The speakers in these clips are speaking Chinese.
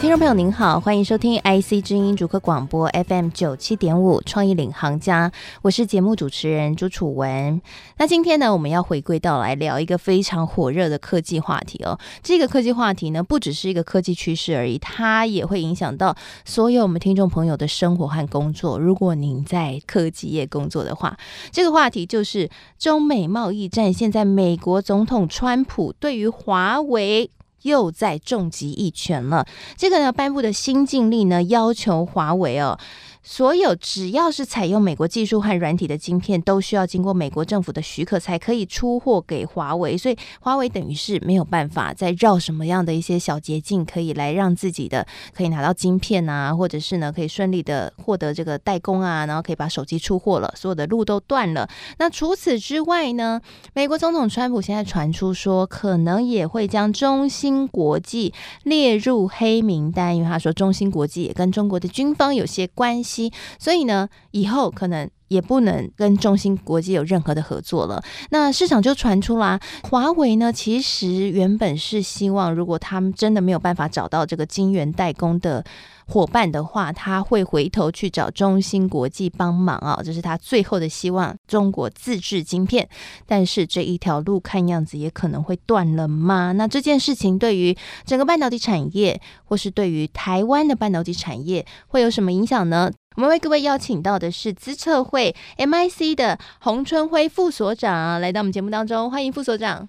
听众朋友您好，欢迎收听 IC 之音主客广播 FM 九七点五创意领航家，我是节目主持人朱楚文。那今天呢，我们要回归到来聊一个非常火热的科技话题哦。这个科技话题呢，不只是一个科技趋势而已，它也会影响到所有我们听众朋友的生活和工作。如果您在科技业工作的话，这个话题就是中美贸易战。现在美国总统川普对于华为。又再重击一拳了。这个呢，颁布的新禁令呢，要求华为哦。所有只要是采用美国技术和软体的晶片，都需要经过美国政府的许可才可以出货给华为。所以华为等于是没有办法再绕什么样的一些小捷径，可以来让自己的可以拿到晶片啊，或者是呢可以顺利的获得这个代工啊，然后可以把手机出货了，所有的路都断了。那除此之外呢，美国总统川普现在传出说，可能也会将中芯国际 列入黑名单，因为他说中芯国际也跟中国的军方有些关系。七所以呢，以后可能也不能跟中芯国际有任何的合作了。那市场就传出啦，华为呢，其实原本是希望，如果他们真的没有办法找到这个晶圆代工的伙伴的话，他会回头去找中芯国际帮忙啊，这是他最后的希望。中国自制晶片，但是这一条路看样子也可能会断了吗？那这件事情对于整个半导体产业，或是对于台湾的半导体产业，会有什么影响呢？我们为各位邀请到的是资策会 MIC 的洪春辉副所长来到我们节目当中，欢迎副所长。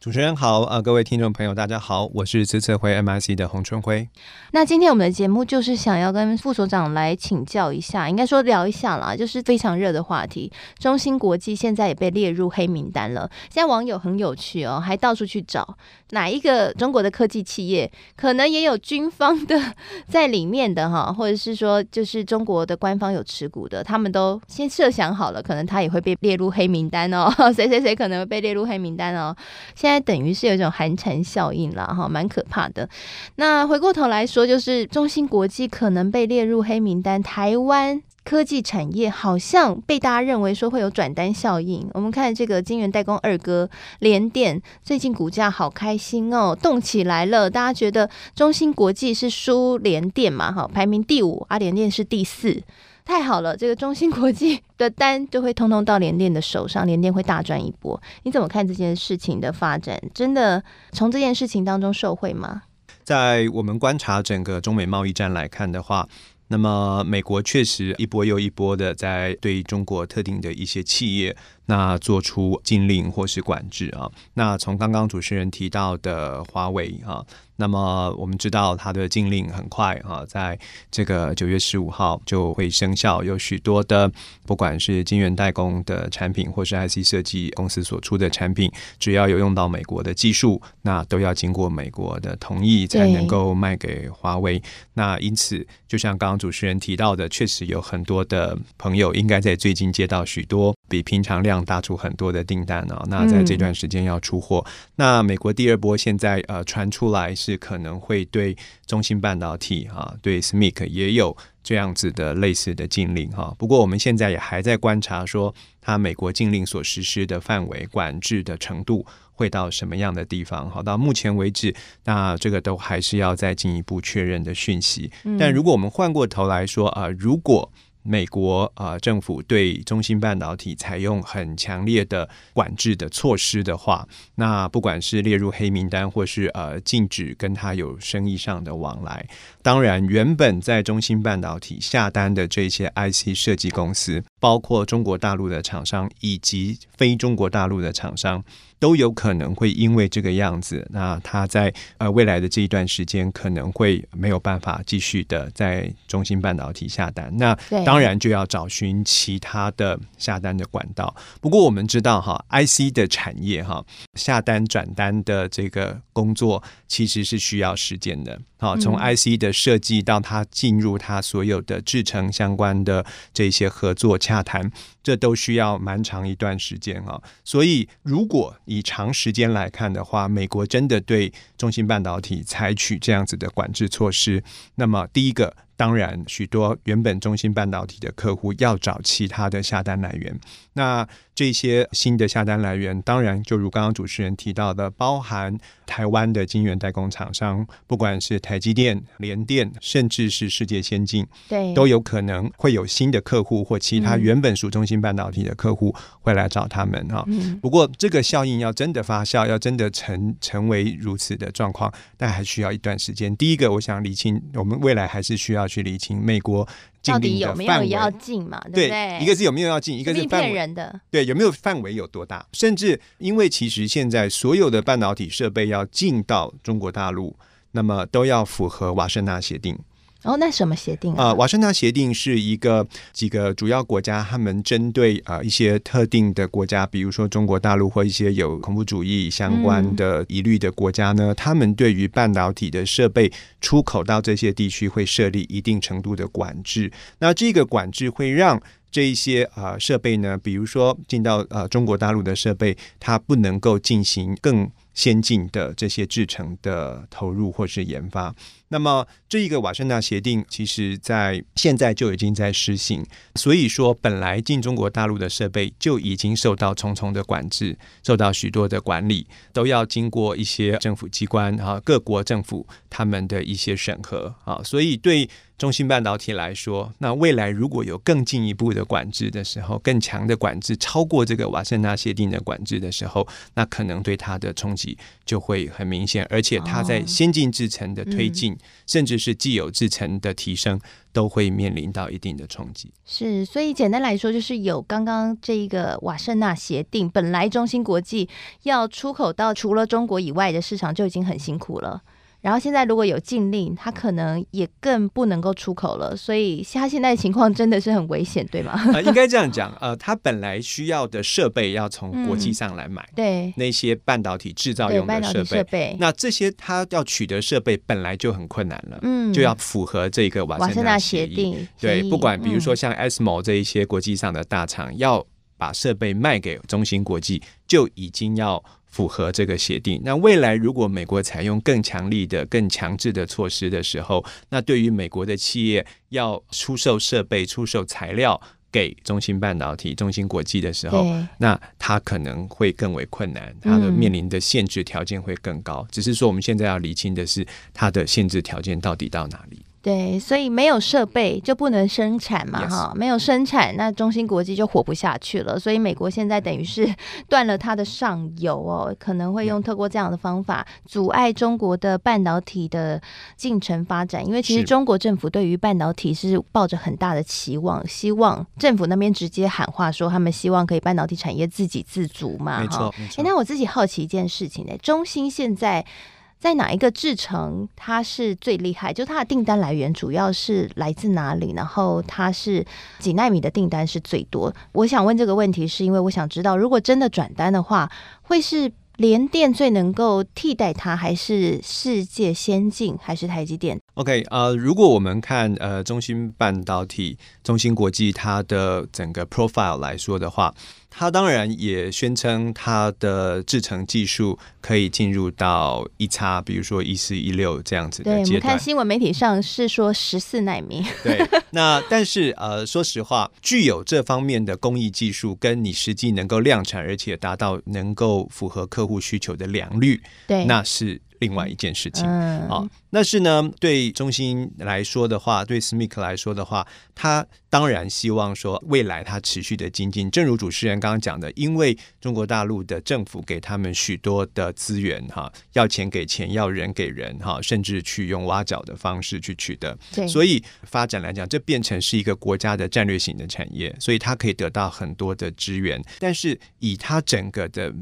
主持人好，呃，各位听众朋友，大家好，我是资策会 MIC 的洪春辉。那今天我们的节目就是想要跟副所长来请教一下，应该说聊一下啦，就是非常热的话题。中芯国际现在也被列入黑名单了，现在网友很有趣哦，还到处去找哪一个中国的科技企业可能也有军方的在里面的哈，或者是说就是中国的官方有持股的，他们都先设想好了，可能他也会被列入黑名单哦，谁谁谁可能会被列入黑名单哦，现在。等于是有一种寒蝉效应了哈，蛮可怕的。那回过头来说，就是中芯国际可能被列入黑名单，台湾科技产业好像被大家认为说会有转单效应。我们看这个晶圆代工二哥联电，最近股价好开心哦，动起来了。大家觉得中芯国际是输联电嘛？哈，排名第五，阿，联电是第四。太好了，这个中芯国际的单就会通通到联电的手上，联电会大赚一波。你怎么看这件事情的发展？真的从这件事情当中受惠吗？在我们观察整个中美贸易战来看的话，那么美国确实一波又一波的在对中国特定的一些企业。那做出禁令或是管制啊，那从刚刚主持人提到的华为啊，那么我们知道它的禁令很快啊，在这个九月十五号就会生效，有许多的不管是晶圆代工的产品，或是 IC 设计公司所出的产品，只要有用到美国的技术，那都要经过美国的同意才能够卖给华为。那因此，就像刚刚主持人提到的，确实有很多的朋友应该在最近接到许多比平常量大出很多的订单哦，那在这段时间要出货。嗯、那美国第二波现在呃传出来是可能会对中芯半导体哈、啊，对 SMIC 也有这样子的类似的禁令哈、啊。不过我们现在也还在观察说，它美国禁令所实施的范围、管制的程度会到什么样的地方？好，到目前为止，那这个都还是要再进一步确认的讯息。嗯、但如果我们换过头来说啊，如果美国啊、政府对中芯半导体采用很强烈的管制的措施的话，那不管是列入黑名单，或是呃禁止跟他有生意上的往来，当然原本在中芯半导体下单的这些 IC 设计公司，包括中国大陆的厂商以及非中国大陆的厂商。都有可能会因为这个样子，那他在呃未来的这一段时间可能会没有办法继续的在中芯半导体下单。那当当然就要找寻其他的下单的管道。不过我们知道哈，IC 的产业哈，下单转单的这个工作其实是需要时间的。好，从 IC 的设计到它进入它所有的制程相关的这些合作洽谈，这都需要蛮长一段时间啊。所以，如果以长时间来看的话，美国真的对中芯半导体采取这样子的管制措施，那么第一个。当然，许多原本中芯半导体的客户要找其他的下单来源。那这些新的下单来源，当然就如刚刚主持人提到的，包含台湾的晶圆代工厂商，不管是台积电、联电，甚至是世界先进，对，都有可能会有新的客户或其他原本属中芯半导体的客户会来找他们哈。嗯。不过，这个效应要真的发酵，要真的成成为如此的状况，但还需要一段时间。第一个，我想理清，我们未来还是需要去厘清美国。到底有没有要进嘛？对不对？对，一个是有没有要进，一个是骗人的。对，有没有范围有多大？甚至因为其实现在所有的半导体设备要进到中国大陆，那么都要符合瓦森纳协定。哦，那什么协定啊？呃，瓦森纳协定是一个几个主要国家，他们针对啊、呃、一些特定的国家，比如说中国大陆或一些有恐怖主义相关的疑虑的国家呢，嗯、他们对于半导体的设备出口到这些地区会设立一定程度的管制。那这个管制会让这一些啊、呃、设备呢，比如说进到呃中国大陆的设备，它不能够进行更先进的这些制成的投入或是研发。那么，这一个瓦森纳协定，其实在现在就已经在实行。所以说，本来进中国大陆的设备就已经受到重重的管制，受到许多的管理，都要经过一些政府机关啊，各国政府他们的一些审核啊。所以，对中芯半导体来说，那未来如果有更进一步的管制的时候，更强的管制超过这个瓦森纳协定的管制的时候，那可能对它的冲击就会很明显，而且它在先进制程的推进。甚至是既有制程的提升，都会面临到一定的冲击。是，所以简单来说，就是有刚刚这一个瓦盛纳协定，本来中芯国际要出口到除了中国以外的市场就已经很辛苦了。然后现在如果有禁令，它可能也更不能够出口了，所以它现在的情况真的是很危险，对吗？呃，应该这样讲，呃，它本来需要的设备要从国际上来买，嗯、对。那些半导体制造用的设备，设备，那这些它要取得设备本来就很困难了，嗯，就要符合这个瓦森纳协议，协议对，不管比如说像 ASML 这一些国际上的大厂，嗯、要把设备卖给中芯国际，就已经要。符合这个协定。那未来如果美国采用更强力的、更强制的措施的时候，那对于美国的企业要出售设备、出售材料给中芯半导体、中芯国际的时候，那它可能会更为困难，它的面临的限制条件会更高。嗯。只是说，我们现在要厘清的是，它的限制条件到底到哪里？对，所以没有设备就不能生产嘛，哈没有生产，那中芯国际就活不下去了。所以美国现在等于是 断了它的上游哦，可能会用透过这样的方法阻碍中国的半导体的进程发展。因为其实中国政府对于半导体是抱着很大的期望，希望政府那边直接喊话说，他们希望可以半导体产业自给自足嘛，哈。哎，那我自己好奇一件事情呢，中芯现在。在哪一个制程它是最厉害？就它的订单来源主要是来自哪里？然后它是几纳米的订单是最多？我想问这个问题，是因为我想知道，如果真的转单的话，会是联电最能够替代它，还是世界先进，还是台积电？OK，呃，如果我们看呃中芯半导体、中芯国际它的整个 profile 来说的话。它当然也宣称它的制程技术可以进入到一叉，比如说一四一六这样子的阶段。对，我们看新闻媒体上是说十四纳米。对，那但是呃，说实话，具有这方面的工艺技术，跟你实际能够量产，而且达到能够符合客户需求的良率，对，那是。另外一件事情，嗯，好，那是呢，对中心来说的话，对 SMIC 来说的话，他当然希望说未来他持续的精进。正如主持人刚刚讲的，因为中国大陆的政府给他们许多的资源，哈，要钱给钱，要人给人，哈，甚至去用挖角的方式去取得，对，所以发展来讲，这变成是一个国家的战略型的产业，所以它可以得到很多的资源，但是以它整个的。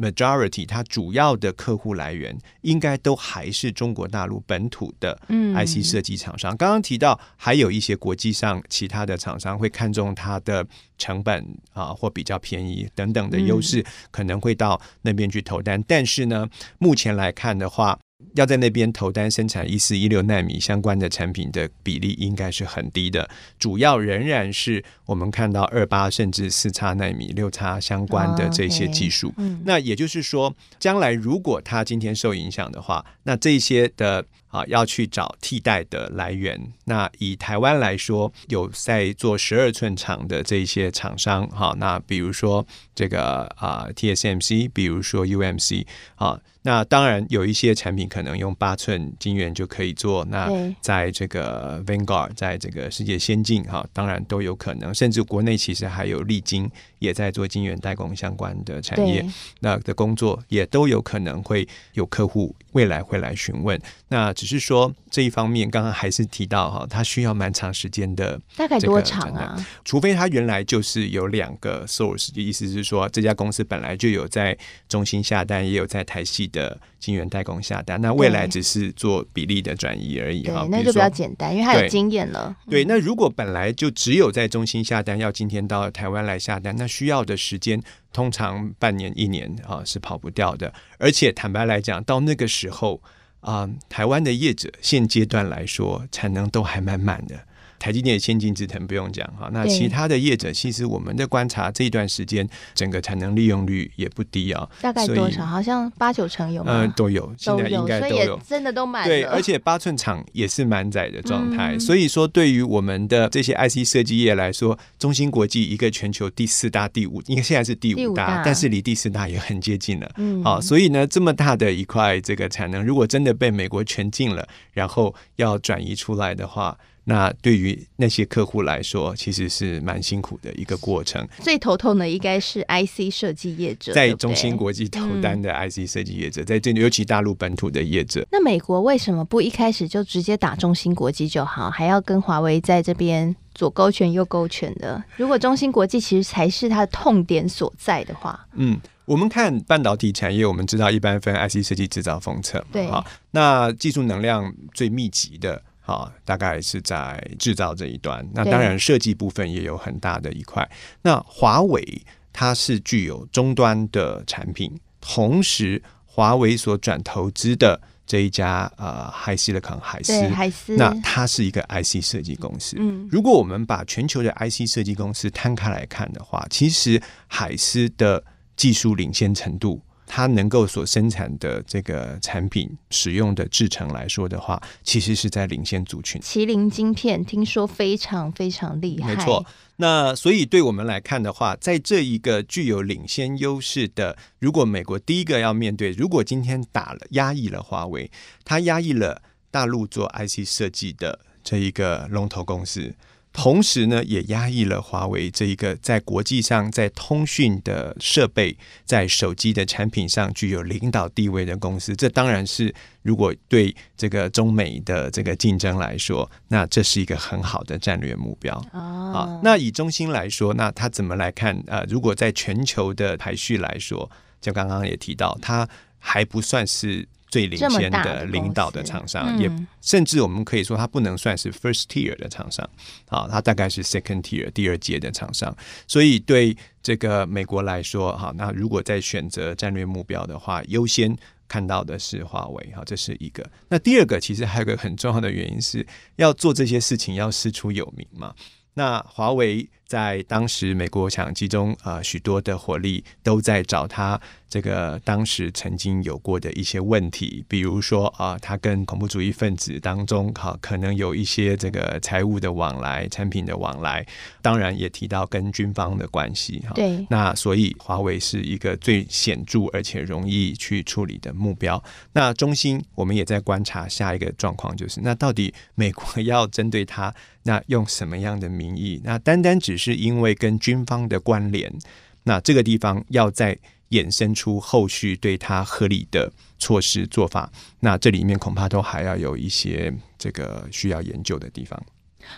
Majority 它主要的客户来源应该都还是中国大陆本土的 IC 设计厂商。刚刚提到还有一些国际上其他的厂商会看中它的成本啊或比较便宜等等的优势，可能会到那边去投单。但是呢，目前来看的话，要在那边投单生产一四一六纳米相关的产品的比例应该是很低的，主要仍然是我们看到二八甚至四叉纳米、六叉相关的这些技术。那也就是说，将来如果它今天受影响的话，那这些的啊要去找替代的来源。那以台湾来说，有在做十二寸厂的这些厂商哈，那比如说这个啊 TSMC，比如说 UMC 啊。那当然有一些产品可能用八寸晶圆就可以做。那在这个 Vanguard，在这个世界先进哈，当然都有可能。甚至国内其实还有力晶也在做晶圆代工相关的产业，那的工作也都有可能会有客户未来会来询问。那只是说这一方面，刚刚还是提到哈，它需要蛮长时间的，大概多长啊？除非它原来就是有两个 source，意思是说这家公司本来就有在中心下单，也有在台系的晶圆代工下单，那未来只是做比例的转移而已哈，那就比较简单，因为它有经验了。对，那如果本来就只有在中心下单，要今天到台湾来下单，那需要的时间通常半年一年啊是跑不掉的。而且坦白来讲，到那个时候啊，台湾的业者现阶段来说产能都还蛮满的。台积电先进制程不用讲哈，那其他的业者其实我们在观察这一段时间整个产能利用率也不低啊，大概多少？好像八九成有吗？嗯，都有，现在应该都有，真的都满。对，而且八寸厂也是满载的状态，所以说对于我们的这些 IC 设计业来说，中芯国际一个全球第四大、第五，应该现在是第五大，但是离第四大也很接近了。嗯，好，所以呢，这么大的一块这个产能，如果真的被美国全禁了，然后要转移出来的话。那对于那些客户来说，其实是蛮辛苦的一个过程。最头痛的应该是 IC 设计业者，在中芯国际投单的 IC 设计业者，嗯、在这里尤其大陆本土的业者。那美国为什么不一开始就直接打中芯国际就好，还要跟华为在这边左勾拳右勾拳的？如果中芯国际其实才是它的痛点所在的话，嗯，我们看半导体产业，我们知道一般分 IC 设计、制造、封测，对，啊，那技术能量最密集的。好，大概是在制造这一端。那当然，设计部分也有很大的一块。那华为它是具有终端的产品，同时华为所转投资的这一家呃，HiSilicon 海思，海思，那它是一个 IC 设计公司。嗯，如果我们把全球的 IC 设计公司摊开来看的话，其实海思的技术领先程度。它能够所生产的这个产品使用的制程来说的话，其实是在领先族群。麒麟晶片听说非常非常厉害，没错。那所以对我们来看的话，在这一个具有领先优势的，如果美国第一个要面对，如果今天打了压抑了华为，它压抑了大陆做 IC 设计的这一个龙头公司。同时呢，也压抑了华为这一个在国际上在通讯的设备、在手机的产品上具有领导地位的公司。这当然是如果对这个中美的这个竞争来说，那这是一个很好的战略目标。哦、啊，那以中兴来说，那他怎么来看？呃，如果在全球的排序来说，就刚刚也提到，它还不算是。最领先的领导的厂商，也甚至我们可以说，它不能算是 first tier 的厂商，啊，它大概是 second tier 第二阶的厂商。所以对这个美国来说，哈，那如果在选择战略目标的话，优先看到的是华为，哈，这是一个。那第二个，其实还有一个很重要的原因是要做这些事情要师出有名嘛。那华为在当时，美国想集中啊、呃、许多的火力，都在找他这个当时曾经有过的一些问题，比如说啊，他跟恐怖主义分子当中，哈，可能有一些这个财务的往来、产品的往来，当然也提到跟军方的关系，哈。对。那所以华为是一个最显著而且容易去处理的目标。那中兴，我们也在观察下一个状况，就是那到底美国要针对他，那用什么样的名义？那单单只是因为跟军方的关联，那这个地方要再衍生出后续对他合理的措施做法，那这里面恐怕都还要有一些这个需要研究的地方。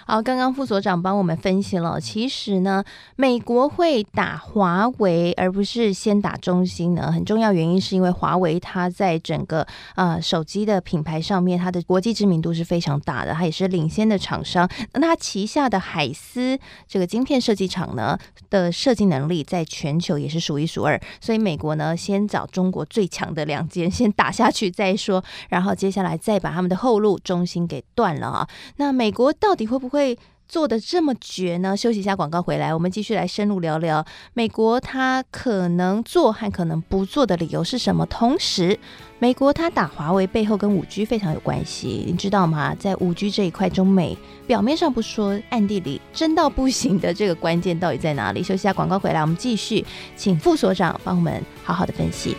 好，刚刚副所长帮我们分析了，其实呢，美国会打华为，而不是先打中兴呢，很重要原因是因为华为它在整个呃手机的品牌上面，它的国际知名度是非常大的，它也是领先的厂商。那它旗下的海思这个晶片设计厂呢的设计能力在全球也是数一数二，所以美国呢先找中国最强的两间先打下去再说，然后接下来再把他们的后路中兴给断了啊。那美国到底会会不会？做得这么绝呢？休息一下，广告回来，我们继续来深入聊聊美国他可能做和可能不做的理由是什么。同时，美国他打华为背后跟五 G 非常有关系，你知道吗？在五 G 这一块，中美表面上不说，暗地里真到不行的这个关键到底在哪里？休息一下，广告回来，我们继续请副所长帮我们好好的分析。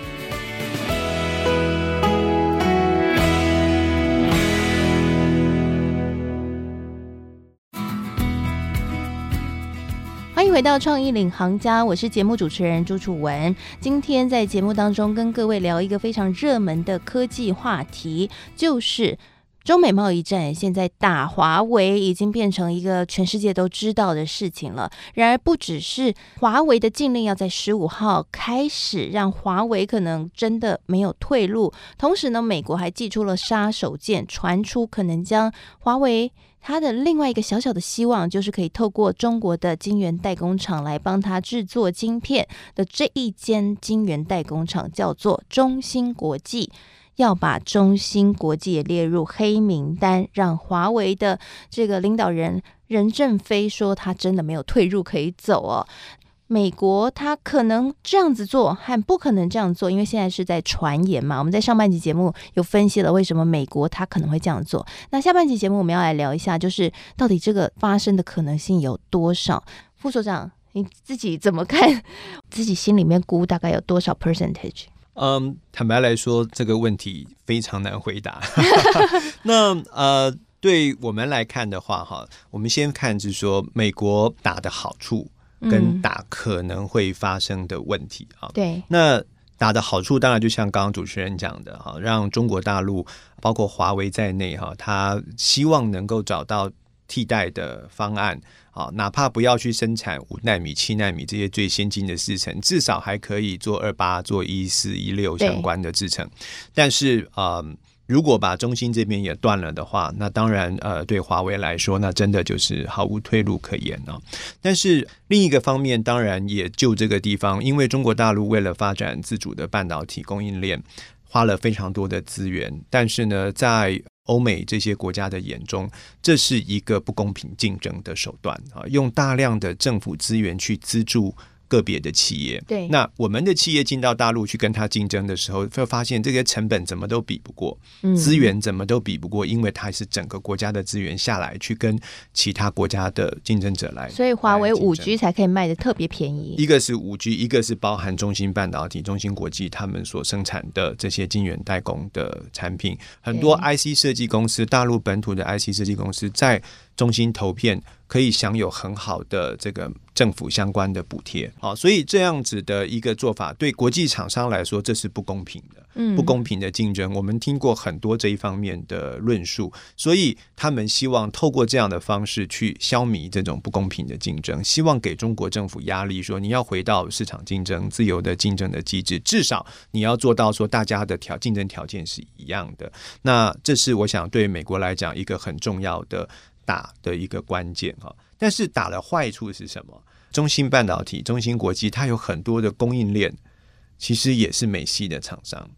回到创意领航家，我是节目主持人朱楚文。今天在节目当中跟各位聊一个非常热门的科技话题，就是中美贸易战。现在打华为已经变成一个全世界都知道的事情了。然而，不只是华为的禁令要在十五号开始，让华为可能真的没有退路。同时呢，美国还寄出了杀手锏，传出可能将华为。他的另外一个小小的希望，就是可以透过中国的晶圆代工厂来帮他制作晶片的这一间晶圆代工厂，叫做中芯国际，要把中芯国际也列入黑名单，让华为的这个领导人任正非说他真的没有退路可以走哦。美国他可能这样子做，和不可能这样做，因为现在是在传言嘛。我们在上半集节目有分析了为什么美国他可能会这样做。那下半集节目我们要来聊一下，就是到底这个发生的可能性有多少？副所长，你自己怎么看？自己心里面估大概有多少 percentage？嗯，坦白来说，这个问题非常难回答。那呃，对我们来看的话，哈，我们先看就是说美国打的好处。跟打可能会发生的问题啊，对，那打的好处当然就像刚刚主持人讲的哈，让中国大陆包括华为在内哈，他希望能够找到替代的方案啊，哪怕不要去生产五纳米、七纳米这些最先进的制程，至少还可以做二八、做一四、一六相关的制程，但是啊。呃如果把中芯这边也断了的话，那当然，呃，对华为来说，那真的就是毫无退路可言了。但是另一个方面，当然也就这个地方，因为中国大陆为了发展自主的半导体供应链，花了非常多的资源。但是呢，在欧美这些国家的眼中，这是一个不公平竞争的手段啊，用大量的政府资源去资助。个别的企业，对，那我们的企业进到大陆去跟他竞争的时候，会发现这些成本怎么都比不过，嗯，资源怎么都比不过，因为它是整个国家的资源下来去跟其他国家的竞争者来，所以华为五 G 才可以卖的特别便宜。一个是五 G，一个是包含中芯半导体、中芯国际他们所生产的这些晶圆代工的产品，很多 IC 设计公司，大陆本土的 IC 设计公司在。中芯投片可以享有很好的这个政府相关的补贴，好，所以这样子的一个做法对国际厂商来说，这是不公平的，嗯，不公平的竞争。我们听过很多这一方面的论述，所以他们希望透过这样的方式去消弭这种不公平的竞争，希望给中国政府压力，说你要回到市场竞争、自由的竞争的机制，至少你要做到说大家的条竞争条件是一样的。那这是我想对美国来讲一个很重要的。打的一个关键哈，但是打的坏处是什么？中芯半导体、中芯国际，它有很多的供应链，其实也是美系的厂商，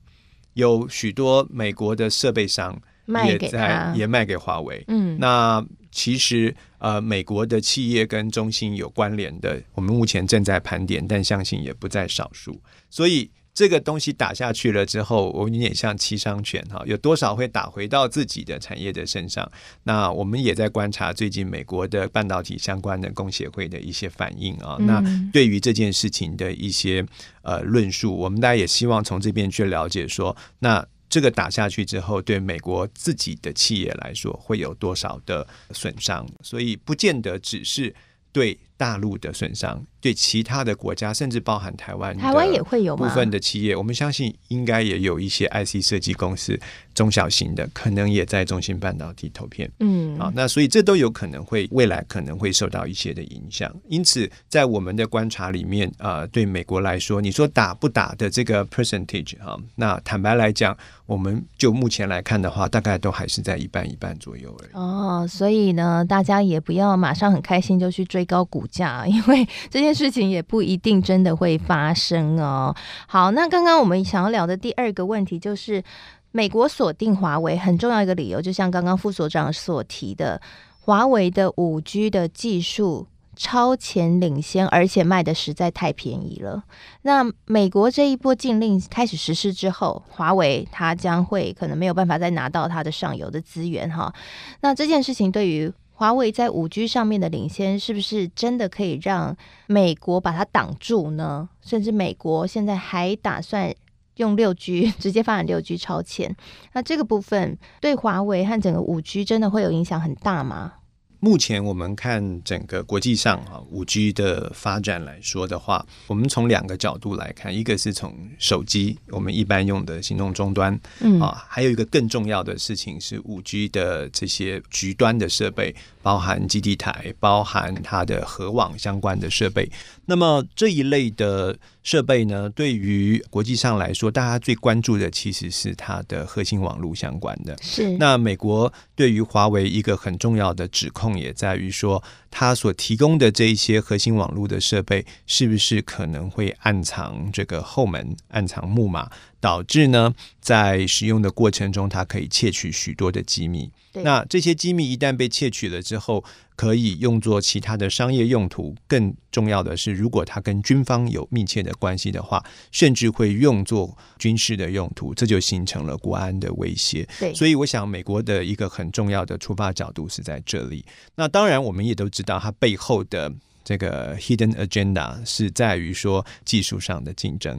有许多美国的设备商也在也卖给华为。嗯，那其实呃，美国的企业跟中芯有关联的，我们目前正在盘点，但相信也不在少数，所以。这个东西打下去了之后，我们有点像七伤拳哈，有多少会打回到自己的产业的身上？那我们也在观察最近美国的半导体相关的工协会的一些反应啊。那对于这件事情的一些呃论述，我们大家也希望从这边去了解说，那这个打下去之后，对美国自己的企业来说会有多少的损伤？所以不见得只是对。大陆的损伤，对其他的国家，甚至包含台湾，台湾也会有部分的企业，我们相信应该也有一些 IC 设计公司，中小型的可能也在中芯半导体投片。嗯，啊，那所以这都有可能会未来可能会受到一些的影响。因此，在我们的观察里面，啊、呃，对美国来说，你说打不打的这个 percentage 哈，那坦白来讲，我们就目前来看的话，大概都还是在一半一半左右而已。哦，所以呢，大家也不要马上很开心就去追高股价，因为这件事情也不一定真的会发生哦。好，那刚刚我们想要聊的第二个问题就是，美国锁定华为很重要一个理由，就像刚刚副所长所提的，华为的五 G 的技术。超前领先，而且卖的实在太便宜了。那美国这一波禁令开始实施之后，华为它将会可能没有办法再拿到它的上游的资源哈。那这件事情对于华为在五 G 上面的领先，是不是真的可以让美国把它挡住呢？甚至美国现在还打算用六 G 直接发展六 G 超前，那这个部分对华为和整个五 G 真的会有影响很大吗？目前我们看整个国际上啊，五 G 的发展来说的话，我们从两个角度来看，一个是从手机我们一般用的行动终端，嗯啊，还有一个更重要的事情是五 G 的这些局端的设备，包含基地台，包含它的核网相关的设备。那么这一类的设备呢，对于国际上来说，大家最关注的其实是它的核心网络相关的。是。那美国对于华为一个很重要的指控，也在于说，它所提供的这一些核心网络的设备，是不是可能会暗藏这个后门、暗藏木马，导致呢，在使用的过程中，它可以窃取许多的机密。那这些机密一旦被窃取了之后，可以用作其他的商业用途。更重要的是，如果它跟军方有密切的关系的话，甚至会用作军事的用途，这就形成了国安的威胁。对，所以我想，美国的一个很重要的出发角度是在这里。那当然，我们也都知道，它背后的这个 hidden agenda 是在于说技术上的竞争。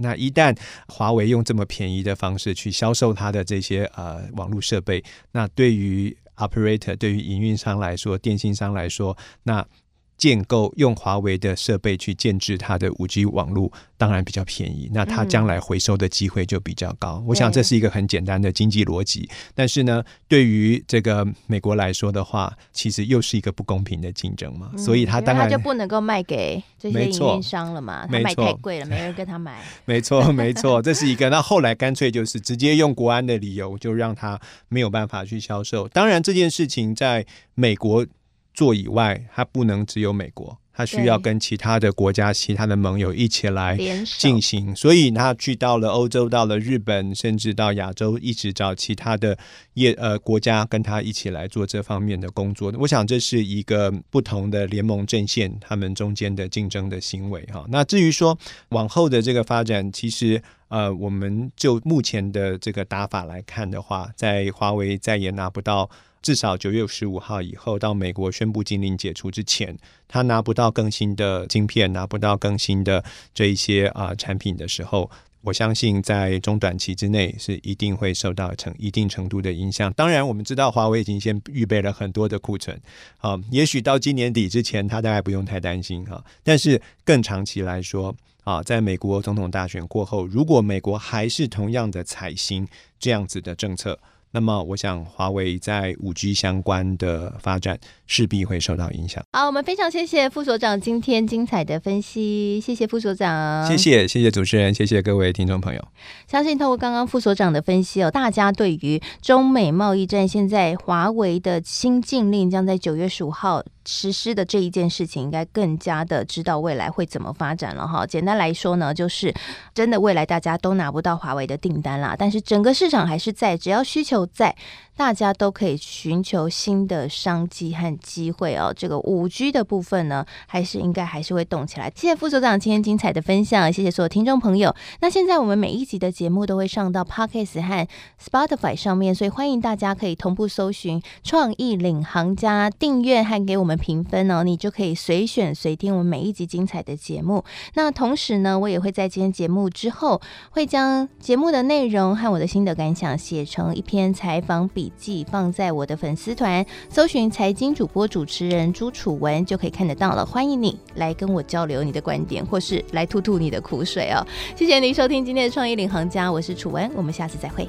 那一旦华为用这么便宜的方式去销售它的这些呃网络设备，那对于 operator 对于营运商来说，电信商来说，那。建构用华为的设备去建制它的五 G 网络，当然比较便宜，那它将来回收的机会就比较高。嗯、我想这是一个很简单的经济逻辑。但是呢，对于这个美国来说的话，其实又是一个不公平的竞争嘛。嗯、所以它当然它就不能够卖给这些运营运商了嘛，它卖太贵了，没人跟他买。没错，没错，这是一个。那后来干脆就是直接用国安的理由，就让他没有办法去销售。当然这件事情在美国。做以外，它不能只有美国，它需要跟其他的国家、其他的盟友一起来进行。所以，他去到了欧洲，到了日本，甚至到亚洲，一直找其他的业呃国家跟他一起来做这方面的工作。我想这是一个不同的联盟阵线，他们中间的竞争的行为哈。那至于说往后的这个发展，其实呃，我们就目前的这个打法来看的话，在华为再也拿不到。至少九月十五号以后，到美国宣布禁令解除之前，他拿不到更新的晶片，拿不到更新的这一些啊、产品的时候，我相信在中短期之内是一定会受到成一定程度的影响。当然，我们知道华为已经先预备了很多的库存，啊，也许到今年底之前，他大概不用太担心哈。但是更长期来说，啊，在美国总统大选过后，如果美国还是同样的采行这样子的政策，那么，我想华为在五 G 相关的发展势必会受到影响。好，我们非常谢谢副所长今天精彩的分析，谢谢副所长。谢谢，谢谢主持人，谢谢各位听众朋友。相信透过刚刚副所长的分析哦，大家对于中美贸易战，现在华为的新禁令将在九月十五号实施的这一件事情，应该更加的知道未来会怎么发展了哈。简单来说呢，就是真的未来大家都拿不到华为的订单啦，但是整个市场还是在，只要需求。在大家都可以寻求新的商机和机会哦。这个五 G 的部分呢，还是应该还是会动起来。谢谢副所长今天精彩的分享，谢谢所有听众朋友。那现在我们每一集的节目都会上到 Podcast 和 Spotify 上面，所以欢迎大家可以同步搜寻“创意领航家”，订阅和给我们评分哦，你就可以随选随听我们每一集精彩的节目。那同时呢，我也会在今天节目之后，会将节目的内容和我的心得感想写成一篇采访笔记，放在我的粉丝团，搜寻财经主播主持人朱楚文就可以看得到了。欢迎你来跟我交流你的观点，或是来吐吐你的苦水哦。谢谢您收听今天的创意领航家，我是楚文，我们下次再会。